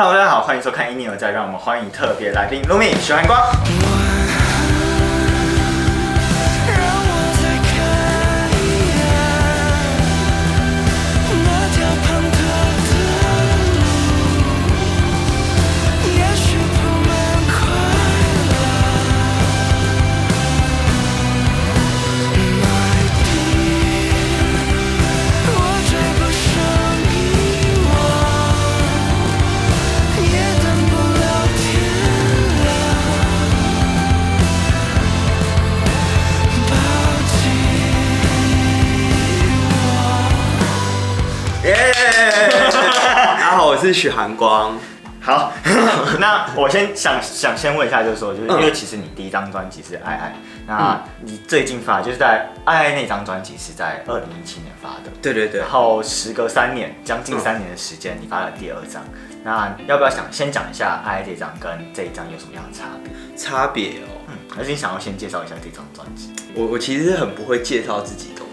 Hello，大家好，欢迎收看《一念有在》，让我们欢迎特别来宾 Lumi 许寒光。是许寒光。好，那我先想想先问一下，就是说，就是因嗯为其实你第一张专辑是《爱爱》，那你最近发就是在《爱爱》那张专辑是在二零一七年发的，对对对然，后时隔三年，将近三年的时间，你发了第二张。那要不要想先讲一下《爱爱》这张跟这一张有什么样的差别？差别哦。嗯，还是你想要先介绍一下这张专辑？我我其实是很不会介绍自己的人，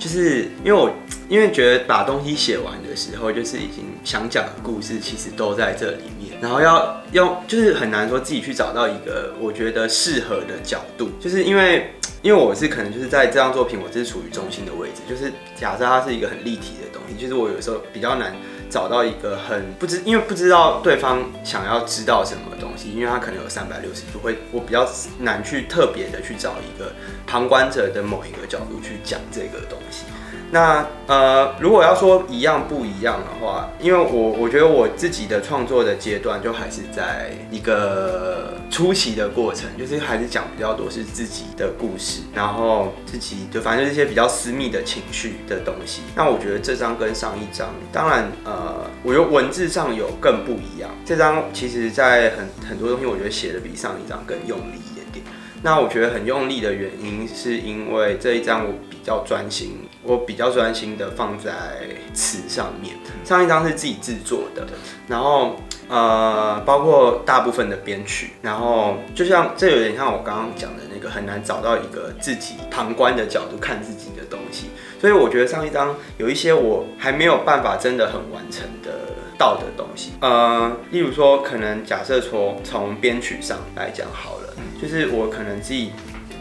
就是因为我因为觉得把东西写完的时候，就是已经想讲的故事其实都在这里面，然后要用就是很难说自己去找到一个我觉得适合的角度，就是因为。因为我是可能就是在这张作品，我是处于中心的位置，就是假设它是一个很立体的东西，就是我有时候比较难找到一个很不知，因为不知道对方想要知道什么东西，因为他可能有三百六十度，会我比较难去特别的去找一个旁观者的某一个角度去讲这个东西。那呃，如果要说一样不一样的话，因为我我觉得我自己的创作的阶段就还是在一个初期的过程，就是还是讲比较多是自己的故事，然后自己就反正就是一些比较私密的情绪的东西。那我觉得这张跟上一张，当然呃，我觉得文字上有更不一样。这张其实在很很多东西，我觉得写的比上一张更用力一点点。那我觉得很用力的原因，是因为这一张我比较专心，我比较专心的放在词上面。上一张是自己制作的，然后呃，包括大部分的编曲，然后就像这有点像我刚刚讲的那个，很难找到一个自己旁观的角度看自己的东西。所以我觉得上一张有一些我还没有办法真的很完成的到的东西，呃，例如说可能假设说从编曲上来讲好了，就是我可能自己，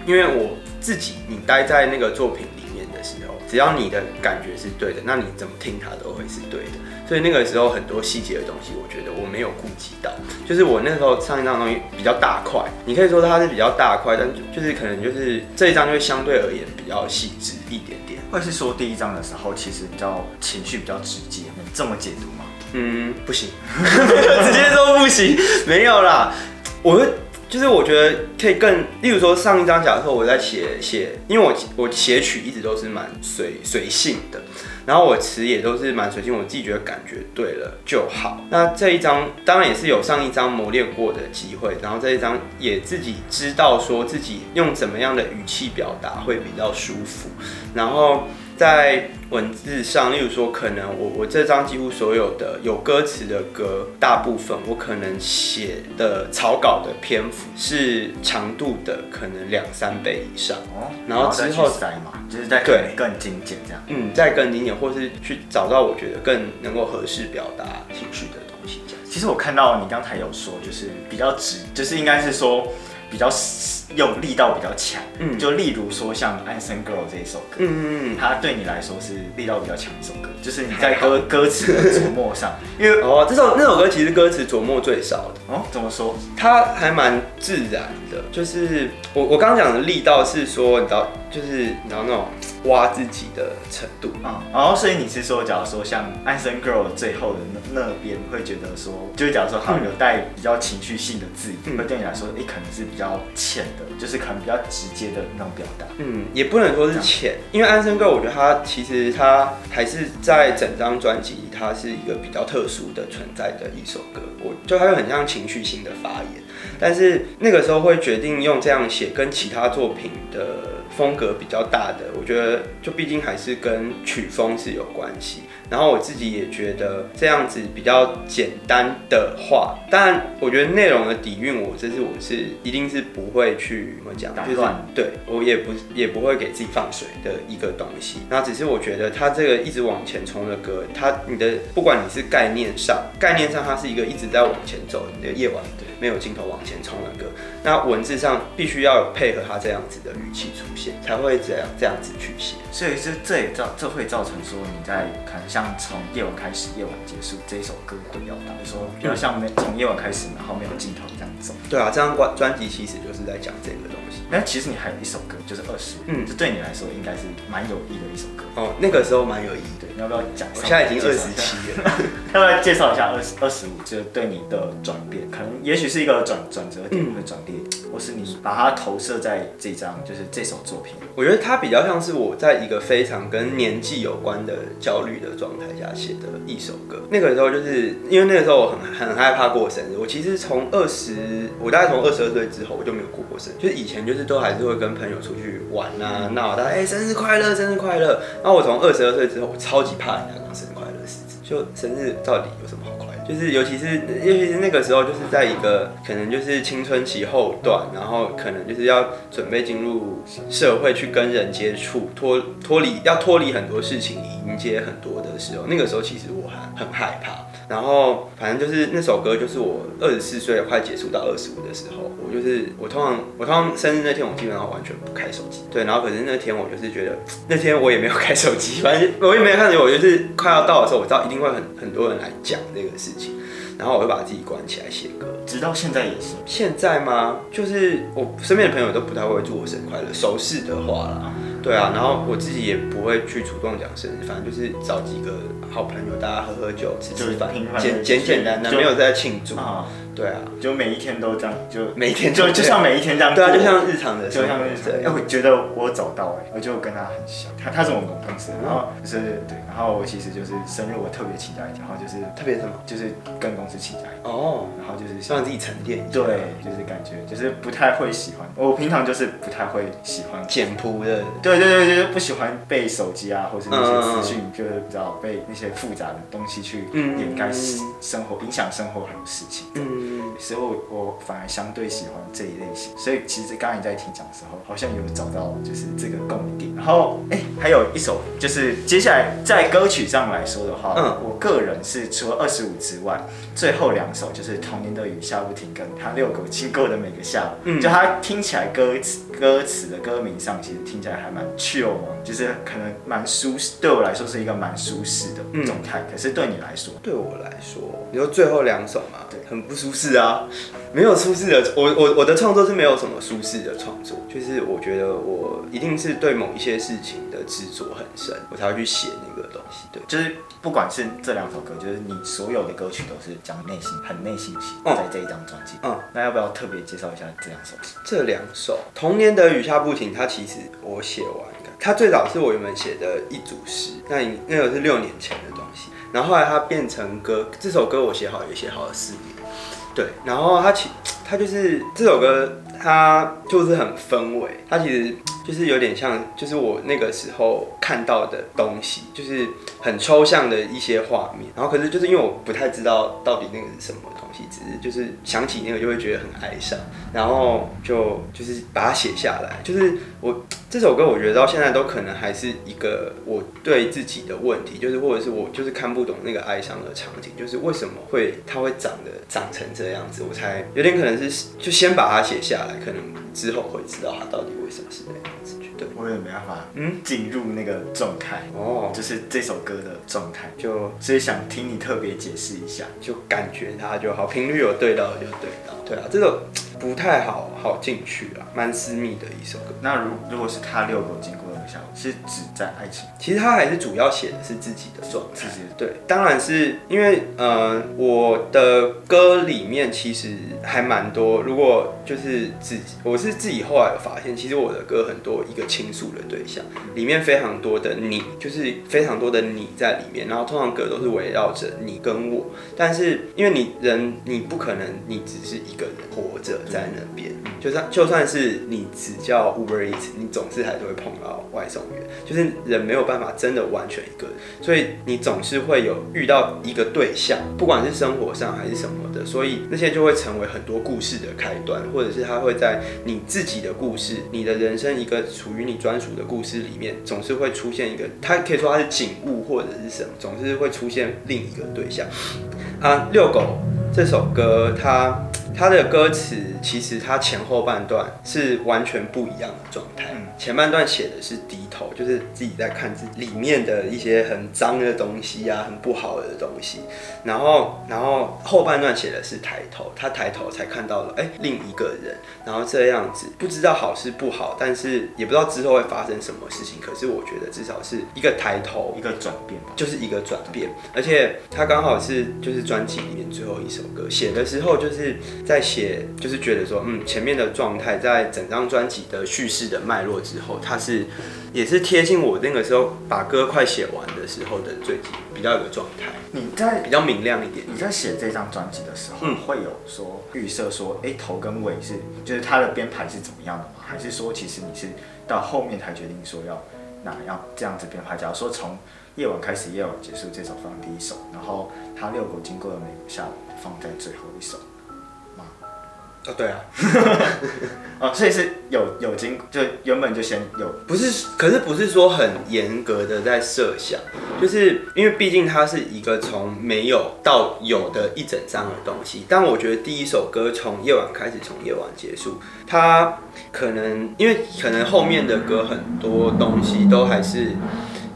因为我自己你待在那个作品里面的时候，只要你的感觉是对的，那你怎么听它都会是对的。所以那个时候很多细节的东西，我觉得我没有顾及到。就是我那时候唱一张东西比较大块，你可以说它是比较大块，但就就是可能就是这一张就会相对而言比较细致一点点。会是说第一张的时候，其实比较情绪比较直接，能这么解读吗？嗯，不行，直接说不行，没有啦。我会就是我觉得可以更，例如说上一张假设我在写写，因为我我写曲一直都是蛮随随性的，然后我词也都是蛮随性，我自己觉得感觉对了就好。那这一张当然也是有上一张磨练过的机会，然后这一张也自己知道说自己用怎么样的语气表达会比较舒服，然后。在文字上，例如说，可能我我这张几乎所有的有歌词的歌，大部分我可能写的草稿的篇幅是长度的可能两三倍以上。哦，然后之后去塞嘛，就是在对更精简这样。嗯，再更精简，或是去找到我觉得更能够合适表达情绪的东西，这样。其实我看到你刚才有说，就是比较直，就是应该是说比较用力道比较强。嗯就例如说像《安生 Girl》这一首歌，嗯嗯嗯。它对你来说是力道比较强的一首歌，就是你在歌歌词的琢磨上，因为哦，这首那首歌其实歌词琢磨最少的。哦怎么说？它还蛮自然的，就是我我刚刚讲的力道是说，你知道，就是你知道那种挖自己的程度。啊、然后所以你是说，假如说像《安生 Girl》最后的那那边，会觉得说，就是假如说好像有带比较情绪性的字，嗯会对你来说，诶、可能是比较浅的，就是可能比较直接的那种表达。嗯，也不能说是浅，因为安生 girl，我觉得他其实他还是在整张专辑里，它是一个比较特殊的存在的一首歌。我就他会很像情绪性的发言，但是那个时候会决定用这样写，跟其他作品的风格比较大的，我觉得就毕竟还是跟曲风是有关系。然后我自己也觉得这样子比较简单的话，当然我觉得内容的底蕴，我这是我是一定是不会去怎么讲，就是打乱对我也不也不会给自己放水的一个东西。那只是我觉得它这个一直往前冲的歌，它你的不管你是概念上，概念上它是一个一直在往前走，你的夜晚没有尽头往前冲的歌。那文字上必须要有配合它这样子的语气出现，才会这样这样子去写。所以这这也造这会造成说你在可能像从夜晚开始，夜晚结束这一首歌会表达，就是说比较像没从夜晚开始，然后没有尽头这样走。对啊，这张专专辑其实就是在讲这个东西。但其实你还有一首歌，就是二十，嗯嗯，这对你来说应该是蛮有意义的一首歌。哦，那个时候蛮有意义的。对，你要不要讲？我现在已经二十七了。要不要介绍一下二十二十五？就是对你的转变，可能也许是一个转转折点嗯或者转变，或是你把它投射在这张就是这首作品。我觉得它比较像是我在一个非常跟年纪有关的焦虑的状态下写的一首歌。那个时候就是因为那个时候我很很害怕过生日，我其实从二十，我大概从二十二岁之后我就没有过过生日，就是以前就是都还是会跟朋友出去玩啊闹，大家哎、生日快乐，生日快乐。然后我从二十二岁之后，我超级怕人家讲生日快乐事情，就生日到底有什么好？就是尤其是尤其是那个时候，就是在一个可能就是青春期后段，然后可能就是要准备进入社会去跟人接触，脱脱离要脱离很多事情，迎接很多的时候，那个时候其实我还很害怕。然后反正就是那首歌，就是我二十四岁快结束到二十五的时候，我就是我通常我通常生日那天我基本上完全不开手机，对，然后可是那天我就是觉得 那天我也没有开手机，反正我也没有看见，我就是快要到的时候，我知道一定会很很多人来讲这个事情，然后我就把自己关起来写歌。直到现在也是。现在吗？就是我身边的朋友都不太会祝我生日快乐，熟势的话啦，对啊，然后我自己也不会去主动讲生日，反正就是找几个好朋友，大家喝喝酒、吃吃饭简简简单单，就没有在庆祝。啊，对啊，就每一天都这样，就每一天就就像每一天这样对啊，就像日常的就像日常。哎。我觉得我走到哎，我就跟他很像，他他是我们公司，然后就是对，然后我其实就是生日我特别期待，然后就是特别什么？就是跟公司期待，哦，然后就是让自己沉淀一下。对，就是感觉就是不太会喜欢，我平常就是不太会喜欢。简朴的，对对对，就是不喜欢被手机啊，或是那些嗯资讯，就是比较被那些复杂的东西去嗯掩盖生活、影响生活很多事情。嗯，所以我我反而相对喜欢这一类型，所以其实刚才你在听讲的时候，好像有找到就是这个共鸣点。然后哎、还有一首就是接下来在歌曲上来说的话，嗯。我个人是除了二十五之外，最后两首就是《童年的雨下不停》跟他遛狗经过的每个下午，嗯就他听起来歌词歌词的歌名上其实听起来还蛮 chill，就是可能蛮舒适，对我来说是一个蛮舒适的嗯状态。可是对你来说，对我来说，你说最后两首嘛，对很不舒适啊，没有舒适的，我我我的创作是没有什么舒适的创作，就是我觉得我一定是对某一些事情的执着很深，我才会去写那个东西。对，就是不管是这两首歌，就是你所有的歌曲都是讲内心，很内心戏，嗯在这一张专辑。嗯，那要不要特别介绍一下这两首？这两首《童年的雨下不停》，它其实我写完，它最早是我原本写的一组诗，那你那个是六年前的东西，然后后来它变成歌，这首歌我写好也写好了四年，对，然后他其他就是这首歌，他就是很氛围，他其实就是有点像，就是我那个时候看到的东西，就是很抽象的一些画面，然后可是就是因为我不太知道到底那个是什么东西，只是就是想起那个就会觉得很哀伤，然后就就是把它写下来，就是我这首歌我觉得到现在都可能还是一个我对自己的问题，就是或者是我就是看不懂那个哀伤的场景，就是为什么会它会长得长成这样子，我才有点可能是就先把它写下来，可能之后会知道它到底为什么是那样子，对，我也没办法，嗯嗯，进入那个状态，哦，就是这首歌的状态，就所以想听你特别解释一下。就感觉它就好，频率有对到就对到，对啊，这个不太好好进去啊，蛮私密的一首歌。那如如果是他遛狗经过是指在爱情其实他还是主要写的是自己的状态。对，当然是因为呃，我的歌里面其实还蛮多。如果就是自己，我是自己后来有发现，其实我的歌很多一个倾诉的对象，里面非常多的你，就是非常多的你在里面。然后通常歌都是围绕着你跟我，但是因为你人，你不可能你只是一个人活着在那边，就算就算是你只叫 Uber Eats，你总是还是会碰到外送员，就是人没有办法真的完全一个人，所以你总是会有遇到一个对象，不管是生活上还是什么的，所以那些就会成为很多故事的开端，或者是他会在你自己的故事、你的人生一个属于你专属的故事里面，总是会出现一个，他可以说他是景物或者是什么，总是会出现另一个对象。啊，遛狗这首歌，它它的歌词其实他前后半段是完全不一样的状态。嗯前半段写的是低头，就是自己在看自己里面的一些很脏的东西啊，很不好的东西。然后，然后后半段写的是抬头，他抬头才看到了哎另一个人，然后这样子不知道好是不好，但是也不知道之后会发生什么事情。可是我觉得至少是一个抬头一，个转变吧。就是一个转变，而且他刚好是就是专辑里面最后一首歌，写的时候就是在写，就是觉得说，嗯，前面的状态在整张专辑的叙事的脉络之后，它是也是贴近我那个时候把歌快写完的时候的最近比较有个状态，你在比较明亮一点。你在写这张专辑的时候，嗯会有说预设说，哎、头跟尾是就是它的编排是怎么样的吗？还是说其实你是到后面才决定说要哪样这样子编排？假如说从夜晚开始，夜晚结束这首放第一首，然后他遛狗经过的每个下午放在最后一首吗？哦，对啊，哦，所以是有有经就原本就先有不是，可是不是说很严格的在设想，就是因为毕竟它是一个从没有到有的一整张的东西。但我觉得第一首歌从夜晚开始，从夜晚结束，它可能因为可能后面的歌很多东西都还是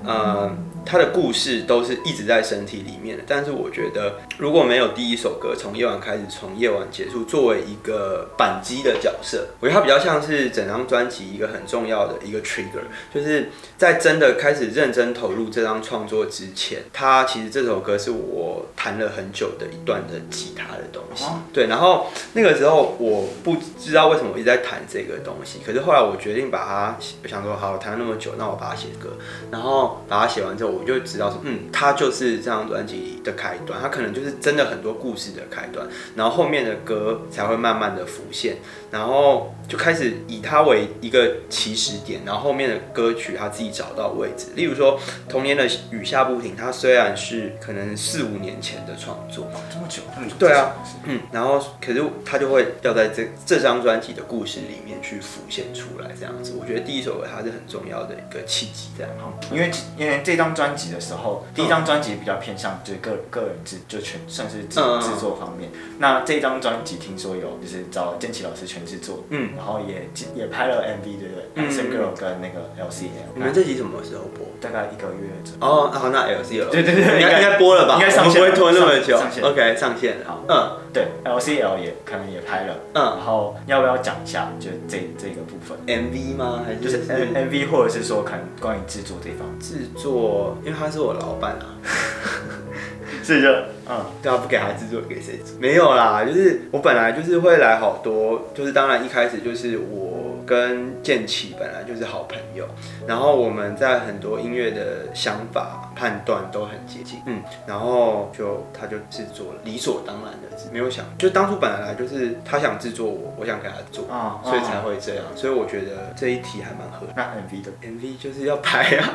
呃。它的故事都是一直在身体里面的，但是我觉得如果没有第一首歌从夜晚开始，从夜晚结束，作为一个扳机的角色，我觉得它比较像是整张专辑一个很重要的一个 trigger，就是在真的开始认真投入这张创作之前，他其实这首歌是我弹了很久的一段的吉他的东西。哦，对，然后那个时候我不知道为什么我一直在弹这个东西，可是后来我决定把它，我想说好，我弹了那么久，那我把它写歌，然后把它写完之后，我就知道说，嗯，他就是这张专辑的开端，它可能就是真的很多故事的开端，然后后面的歌才会慢慢的浮现，然后就开始以它为一个起始点，然后后面的歌曲他自己找到位置，例如说《童年的雨下不停》，它虽然是可能四五年前的创作，哦这么久，这么久对啊嗯，然后可是他就会要在这这张专辑的故事里面去浮现出来，这样子，我觉得第一首歌它是很重要的一个契机，这样。是因为因为这张专辑的时候，第一张专辑比较偏向就是个个人制，就全算是制嗯制作方面。那这张专辑听说有就是找建奇老师全制作，嗯然后也也拍了 MV，对不对？生 girl 跟那个 LCL，你们这集什么时候播？大概一个月之后。哦，好，那 L C L，对对对应该应该播了吧？应该上线不会拖那么久上上线，OK，上线了。好嗯对，LCL 也可能也拍了，嗯然后要不要讲一下就这这个部分？，MV 吗？还是就是 MV 或者是说可能关于制作这一方面，制作？因为他是我老板啊，所以就嗯对啊，不给他制作给谁做？没有啦，就是我本来就是会来好多，就是当然一开始就是我跟建奇本来就是好朋友，然后我们在很多音乐的想法判断都很接近，嗯，然后就他就制作了，理所当然的制，没有想，就当初本来就是他想制作我，我想给他做，啊所以才会这样，所以我觉得这一题还蛮合理。那 MV 的 MV 就是要拍啊。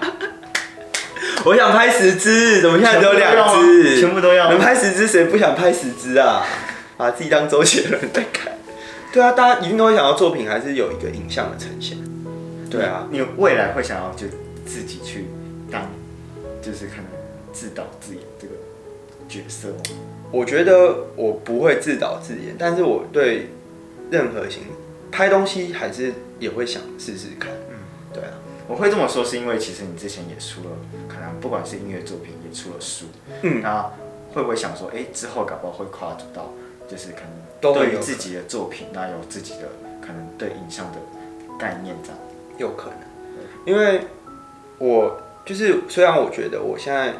我想拍十支，怎么现在只有两全支？部都要能拍十支，谁不想拍十支啊？把自己当周杰伦在看。对啊，大家一定都会想要作品还是有一个影像的呈现。对啊，你未来会想要就自己去当，就是可能自导自演这个角色吗？我觉得我不会自导自演，但是我对任何型拍东西还是也会想试试看。嗯，对啊，我会这么说是因为其实你之前也出了，可能不管是音乐作品也出了书，嗯那会不会想说，哎、之后搞不好会跨足到，就是可能都对于自己的作品，那有自己的可能对影像的概念这样。有可能，因为我就是虽然我觉得我现在，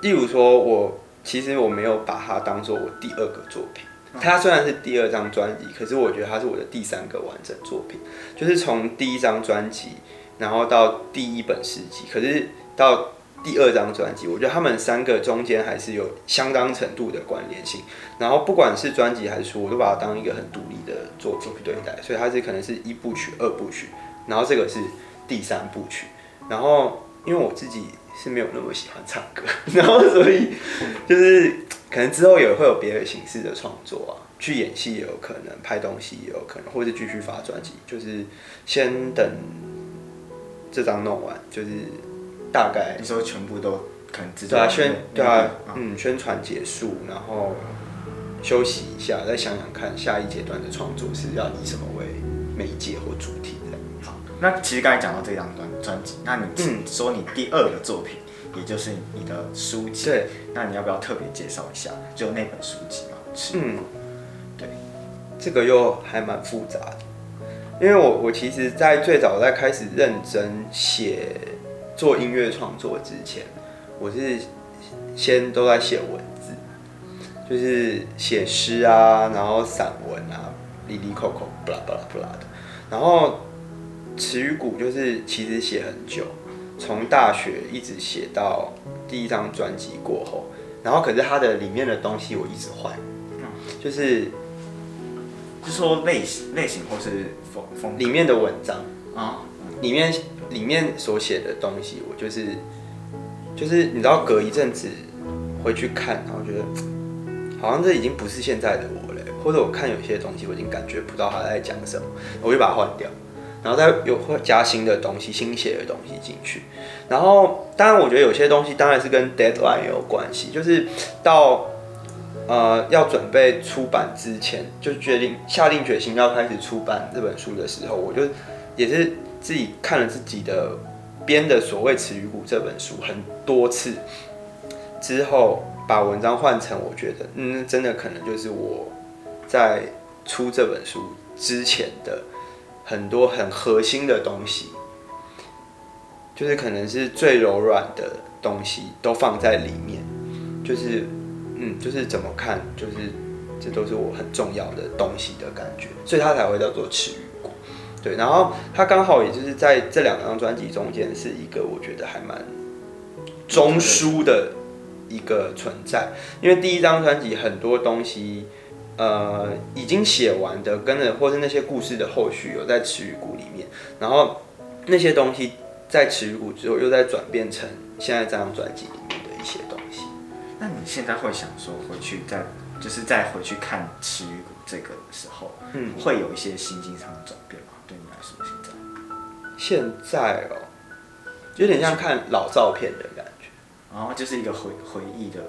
例如说我其实我没有把它当做我第二个作品。它虽然是第二张专辑，可是我觉得它是我的第三个完整作品，就是从第一张专辑，然后到第一本诗集，可是到第二张专辑，我觉得他们三个中间还是有相当程度的关联性。然后不管是专辑还是书，我都把它当一个很独立的作品对待，所以它是可能是一部曲、二部曲，然后这个是第三部曲。然后因为我自己是没有那么喜欢唱歌，然后所以就是可能之后也会有别的形式的创作啊，去演戏也有可能，拍东西也有可能，或者继续发专辑，就是先等这张弄完，就是大概你说全部都可能制作对啊，宣对啊，嗯，宣传结束，然后休息一下，再想想看下一阶段的创作是要以什么为媒介或主题的。好，那其实刚才讲到这张专专辑，那你嗯说你第二个作品，也就是你的书籍，对，那你要不要特别介绍一下？就那本书籍嘛，是，嗯，对，这个又还蛮复杂的，因为我我其实，在最早在开始认真写做音乐创作之前，我是先都在写文字，就是写诗啊，然后散文啊，里里口口，不啦不啦不啦的，然后词语谷就是其实写很久，从大学一直写到第一张专辑过后，然后可是它的里面的东西我一直换，就是是说类型类型或是风风里面的文章，啊，里面里面所写的东西，我就是就是你知道，隔一阵子回去看，然后觉得 好像这已经不是现在的我了，或者我看有些东西我已经感觉不到他在讲什么，我就把它换掉，然后再有会加新的东西、新写的东西进去。然后当然，我觉得有些东西当然是跟 deadline 有关系，就是到呃要准备出版之前，就决定下定决心要开始出版这本书的时候，我就也是自己看了自己的编的所谓《词语谷》这本书很多次之后，把文章换成我觉得嗯，真的可能就是我在出这本书之前的很多很核心的东西，就是可能是最柔软的东西都放在里面，就是嗯，就是怎么看，就是这都是我很重要的东西的感觉，所以它才会叫做词语谷。对，然后它刚好也就是在这两张专辑中间是一个我觉得还蛮中枢的一个存在，因为第一张专辑很多东西。呃，已经写完的，跟着或是那些故事的后续有在词语谷里面，然后那些东西在词语谷之后又再转变成现在这张专辑里面。那你现在会想说回去再就是再回去看《词语谷》这个的时候，嗯，会有一些心境上的转变吗？对你来说，现在，现在哦，有点像看老照片的感觉，然后就是一个回回忆的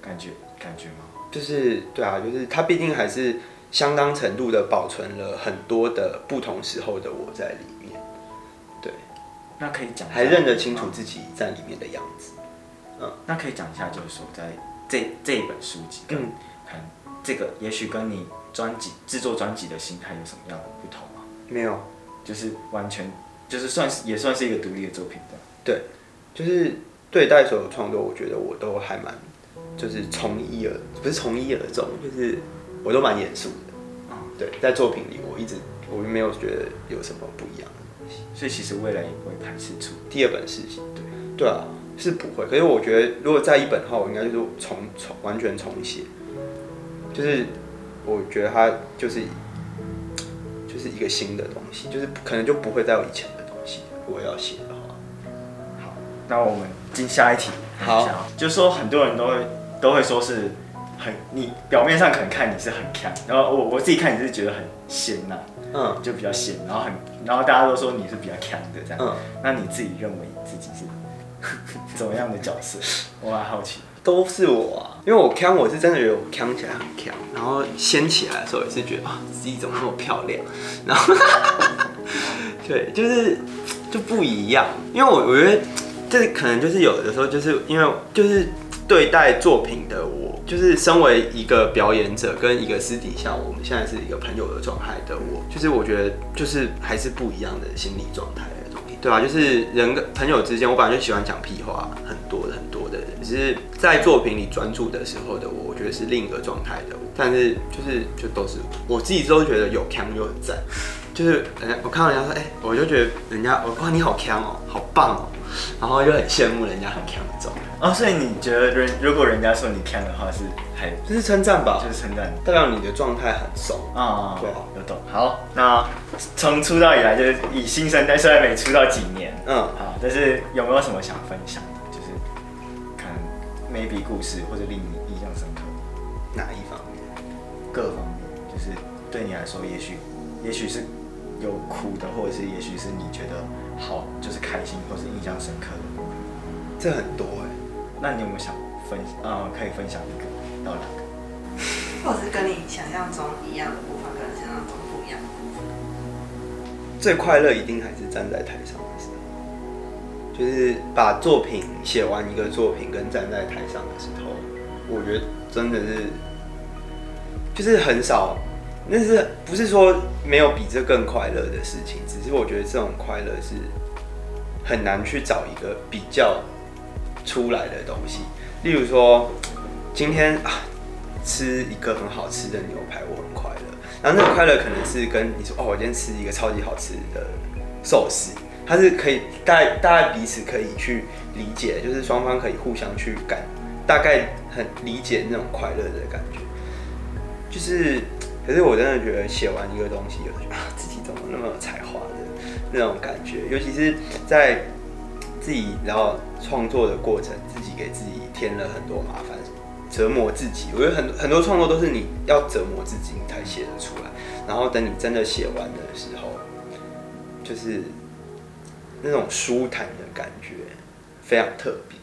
感觉感觉吗？就是对啊，就是它毕竟还是相当程度的保存了很多的不同时候的我在里面，对，那可以讲还认得清楚自己在里面的样子。那可以讲一下，就是说在这这一本书籍跟嗯看这个，也许跟你专辑制作专辑的心态有什么样的不同吗？没有，就是完全就是算是也算是一个独立的作品的。对，就是对待所有创作，我觉得我都还蛮，就是从一而不是从一而终，就是我都蛮严肃的。嗯对，在作品里，我一直我没有觉得有什么不一样的东西。所以其实未来也不会排斥出。第二本事情，对对啊，是不会。可是我觉得，如果在一本的话，我应该就是重重完全重写，就是我觉得它就是就是一个新的东西，就是可能就不会再有以前的东西了。如果要写的话，好，那我们进下一题。好，就是说很多人都会都会说是很你表面上可能看你是很强，然后我我自己看你是觉得很仙呐、嗯就比较仙，然后很然后大家都说你是比较强的这样。嗯，那你自己认为自己是 怎么样的角色？我蛮好奇。都是我啊，因为我扛，我是真的觉得我扛起来很扛，然后掀起来的时候也是觉得啊自己怎么那么漂亮，然后 对，就是就不一样，因为我我觉得这可能就是有的时候就是因为就是对待作品的我，就是身为一个表演者跟一个私底下我们现在是一个朋友的状态的我，就是我觉得就是还是不一样的心理状态对啊，就是人跟朋友之间，我本来就喜欢讲屁话，很多的很多的人，只是在作品里专注的时候的我，我觉得是另一个状态的。但是就是就都是我自己都觉得有强又很赞，就是人家我看到人家说，哎、我就觉得人家我哇你好强哦，好棒哦，然后就很羡慕人家很强的这种，哦，所以你觉得人如果人家说你强的话是还就是称赞吧，就是称赞代表你的状态很松。啊？对啊有懂。好，那从出道以来就是以新生代，虽然没出道几年，嗯，好，但是有没有什么想分享的？就是可能 maybe 故事或者令你印象深刻哪一方面？各方面，就是对你来说，也许也许是有哭的，或者是也许是你觉得好，就是开心或是印象深刻的。这很多哎、那你有没有想分呃，可以分享一个到两个？或者是跟你想象中一样的部分，跟想象中不一样的部分。最快乐一定还是站在台上的时候，就是把作品写完一个作品跟站在台上的时候，我觉得真的是，就是很少，那是不是说没有比这更快乐的事情？只是我觉得这种快乐是很难去找一个比较出来的东西。例如说，今天啊吃一个很好吃的牛排，我很快乐。然后那个快乐可能是跟你说，哦，我今天吃一个超级好吃的寿司，它是可以大大概彼此可以去理解，就是双方可以互相去感，大概很理解那种快乐的感觉。就是，可是我真的觉得写完一个东西，有的 啊自己怎么那么有才华的那种感觉，尤其是在自己然后创作的过程，自己给自己添了很多麻烦，折磨自己。我觉得很很多创作都是你要折磨自己，你才写得出来。然后等你真的写完的时候，就是那种舒坦的感觉，非常特别。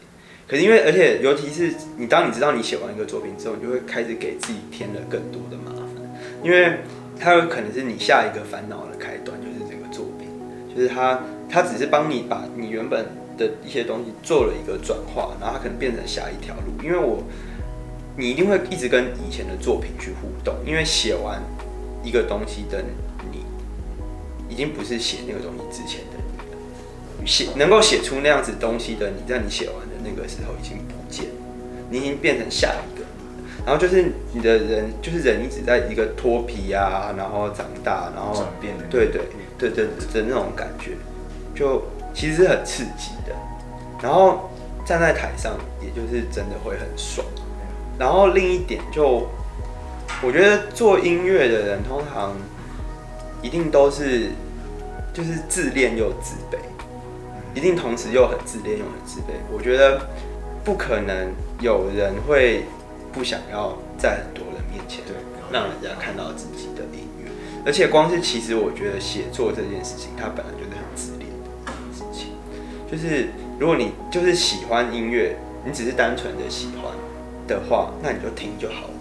可是因为，而且尤其是你当你知道你写完一个作品之后，你就会开始给自己添了更多的麻烦，因为它有可能是你下一个烦恼的开端，就是这个作品，就是它它只是帮你把你原本的一些东西做了一个转化，然后它可能变成下一条路。因为我你一定会一直跟以前的作品去互动，因为写完一个东西的你，已经不是写那个东西之前的你了。写能够写出那样子东西的你，在你写完的那个时候已经不见，你已经变成下一个。然后就是你的人，就是人一直在一个脱皮啊，然后长大，然后变的对对对对的那种感觉，就其实是很刺激的。然后站在台上，也就是真的会很爽。然后另一点就，我觉得做音乐的人通常一定都是就是自恋又自卑，一定同时又很自恋又很自卑。我觉得不可能有人会不想要在很多人面前对让人家看到自己的音乐，而且光是其实我觉得写作这件事情，它本来就是很自恋的事情。就是如果你就是喜欢音乐，你只是单纯的喜欢的话，那你就听就好了。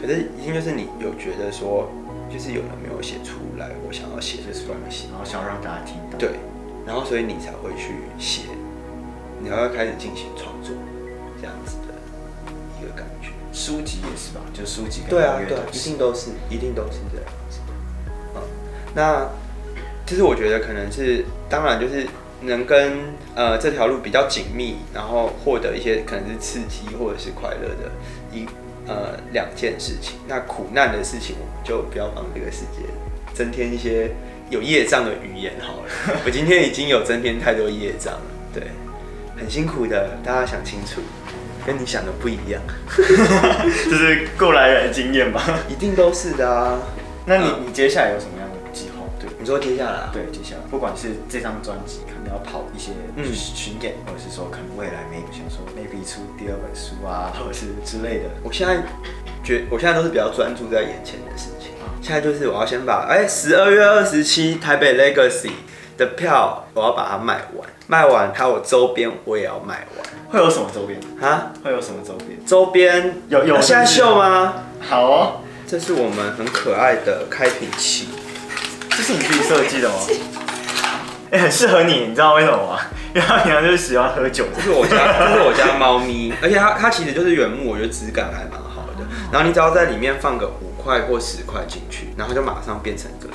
可是一定就是你有觉得说，就是有人没有写出来，我想要写这东西，然后想要让大家听到。对，然后所以你才会去写，你要开始进行创作，这样子的一个感觉。书籍也是吧？就书籍跟对啊，对啊，一定都是，一定都是这样子。嗯，那其实我觉得可能是，当然就是能跟呃这条路比较紧密，然后获得一些可能是刺激或者是快乐的一呃两件事情。那苦难的事情，我们就不要帮这个世界增添一些有业障的语言好了。我今天已经有增添太多业障了，对，很辛苦的，大家想清楚，跟你想的不一样。就是过来人的经验吧？一定都是的啊。那你嗯你接下来有什么样的计划？对你说接下来啊？对，接下来不管是这张专辑可能要跑一些嗯巡演，或者是说可能未来 maybe 想说 maybe 出第二本书啊，或者是之类的。我现在觉，我现在都是比较专注在眼前的事情。啊现在就是我要先把哎十二月二十七台北 Legacy 的票，我要把它卖完，卖完还有周边我也要卖完会有什么周边？啊。会有什么周边？周边有有那现在秀吗？好哦，这是我们很可爱的开瓶器，这是你自己设计的吗？哎、很适合你，你知道为什么吗？因为他平常就是喜欢喝酒这。是我家，这是我家猫咪，而且它它其实就是原木，我觉得质感还蛮好的。然后你只要在里面放个五块或十块进去，然后它就马上变成一个。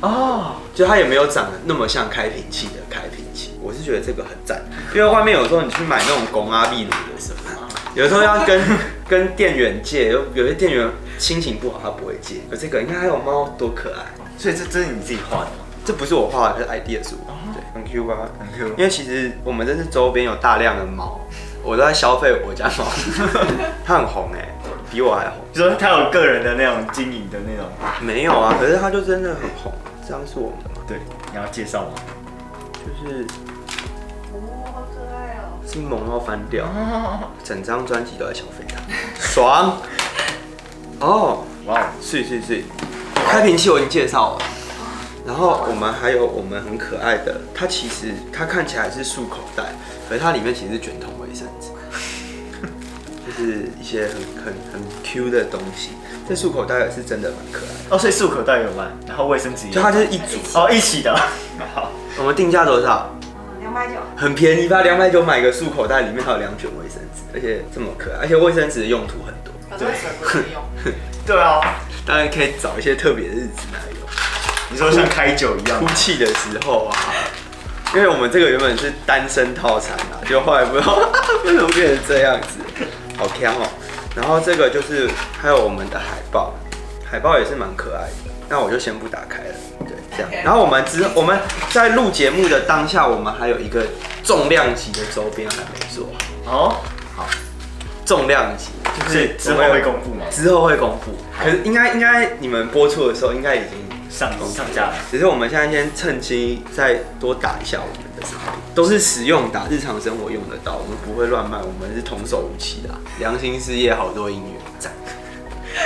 哦，就它也没有长得那么像开瓶器的开瓶器。我是觉得这个很赞，因为外面有时候你去买那种公阿壁炉的时候，有时候要跟 跟店员借，有有些店员心情不好他不会借，可这个你看还有猫多可爱，所以这这是你自己画的吗？这不是我画的，是 idea 是我，对，很 Q 吧？很 Q 因为其实我们这是周边有大量的猫，我都在消费我家猫，它很红哎、比我还红。你说他有个人的那种经营的那种，没有啊，可是它就真的很红，这样是我们的吗？对，你要介绍吗？就是哦，好可爱哦。是萌猫翻掉，整张专辑都在小飞它，爽。哦，哇哦，是是是，开瓶器我已经介绍了。然后我们还有我们很可爱的，它其实它看起来是束口袋，可是它里面其实是卷筒卫生纸，就是一些很很很 Q 的东西。这束口袋也是真的蛮可爱的，哦，所以漱口袋有卖，然后卫生纸也有就它就是一组。哦一起的，好，我们定价多少？嗯，两百九。很便宜吧，两百九买个束口袋，里面还有两卷卫生纸，而且这么可爱，而且卫生纸的用途很多，可是为什么不能用？对啊，当然可以找一些特别的日子来用。你说像开酒一样哭，泣的时候啊，因为我们这个原本是单身套餐啊，就后来不知道为什么变成这样子，好香哦。然后这个就是还有我们的海报，海报也是蛮可爱的。那我就先不打开了，对，这样。然后我们之我们在录节目的当下，我们还有一个重量级的周边还没做好，哦，重量级就是之后会公布吗？之后会公布，可是应该应该你们播出的时候应该已经上上架了，只是我们现在先趁机再多打一下我们都是实用打，日常生活用得到，我们不会乱卖，我们是童叟无欺的啊、良心事业好多音乐，赞。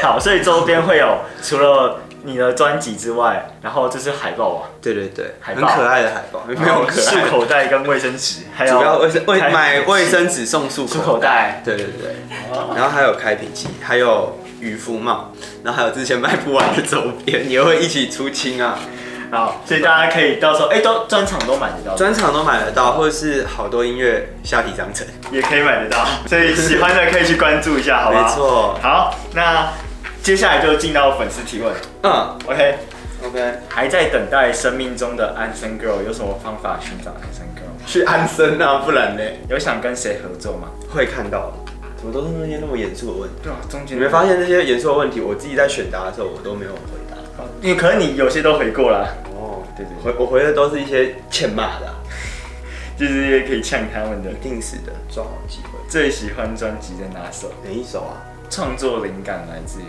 好，所以周边会有除了你的专辑之外，然后这是海报啊，对对对，海报。很可爱的海报，没有口袋跟卫生纸，还有主要卫生卫开买卫生纸送漱漱口袋，对对对，哦然后还有开瓶器，还有渔夫帽，然后还有之前卖不完的周边，也会一起出清啊。好，所以大家可以到时候哎、都专场都买得到，专场都买得到，或者是好多音乐下皮章程。也可以买得到，所以喜欢的可以去关注一下，好不好？没。错，好，那接下来就进到粉丝提问嗯，OK。，OK，还在等待生命中的安生 girl，有什么方法寻找安生 girl？去安生啊，不然呢？有想跟谁合作吗？会看到，怎么都是那些那么严肃的问题？对啊，中间你没发现这些严肃的问题，我自己在选答的时候我都没有回答。因为可能你有些都回过了，哦，对对对，回我回的都是一些欠骂的啊、就是也可以呛他们的一。定是的，抓好机会。最喜欢专辑的哪首？哪一首啊？创作灵感来自于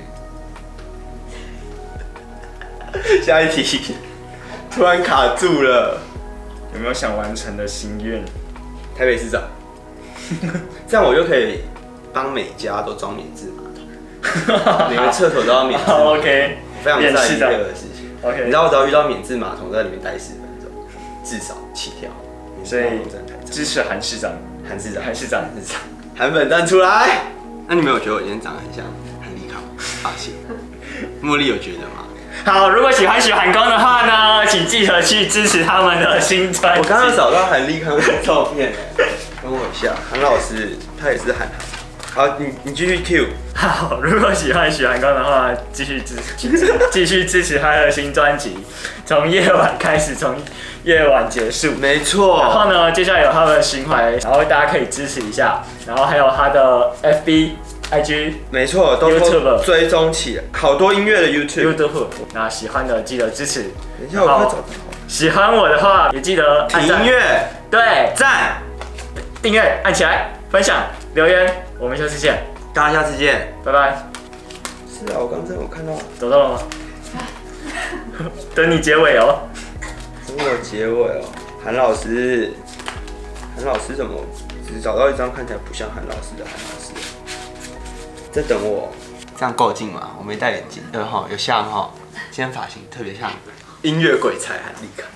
下一题，突然卡住了。有没有想完成的心愿？台北市长，这样我就可以帮每家都装免治马桶，每个厕所都要免治马桶。，OK，非常在意这个事情。OK 你知道我只要遇到免治马桶，在里面待十分钟，至少起跳。所以支持韩市长，韩市长，韩市长韩市长，韩粉站出来。那你们有觉得我今天长得很像韩立康吗？发现，茉莉有觉得吗？好，如果喜欢许寒光的话呢，请记得去支持他们的新专辑。我刚刚找到韩立康的照片，等我一下，韩老师他也是韩寒。好，你你继续 Q。好，如果喜欢许寒光的话，继续支持，继续支持他的新专辑，从夜晚开始，从夜晚结束。没错然后，呢，接下来有他的巡回，然后大家可以支持一下，然后还有他的 FB、IG、没错，都追踪起来，好多音乐的 YouTube。YouTube。那喜欢的记得支持，等一下，我快找到。喜欢我的话也记得按音，乐对，赞，订阅按起来，分享留言，我们下次见，大家下次见。拜拜。是啊，我刚才我看到，找到了吗？等你结尾哦。等我结尾哦。韩老师，韩老师怎么只找到一张看起来不像韩老师的韩老师？在等我。这样够近吗？我没戴眼镜。对哈，有像哈。今天发型特别像音乐鬼才韩立康。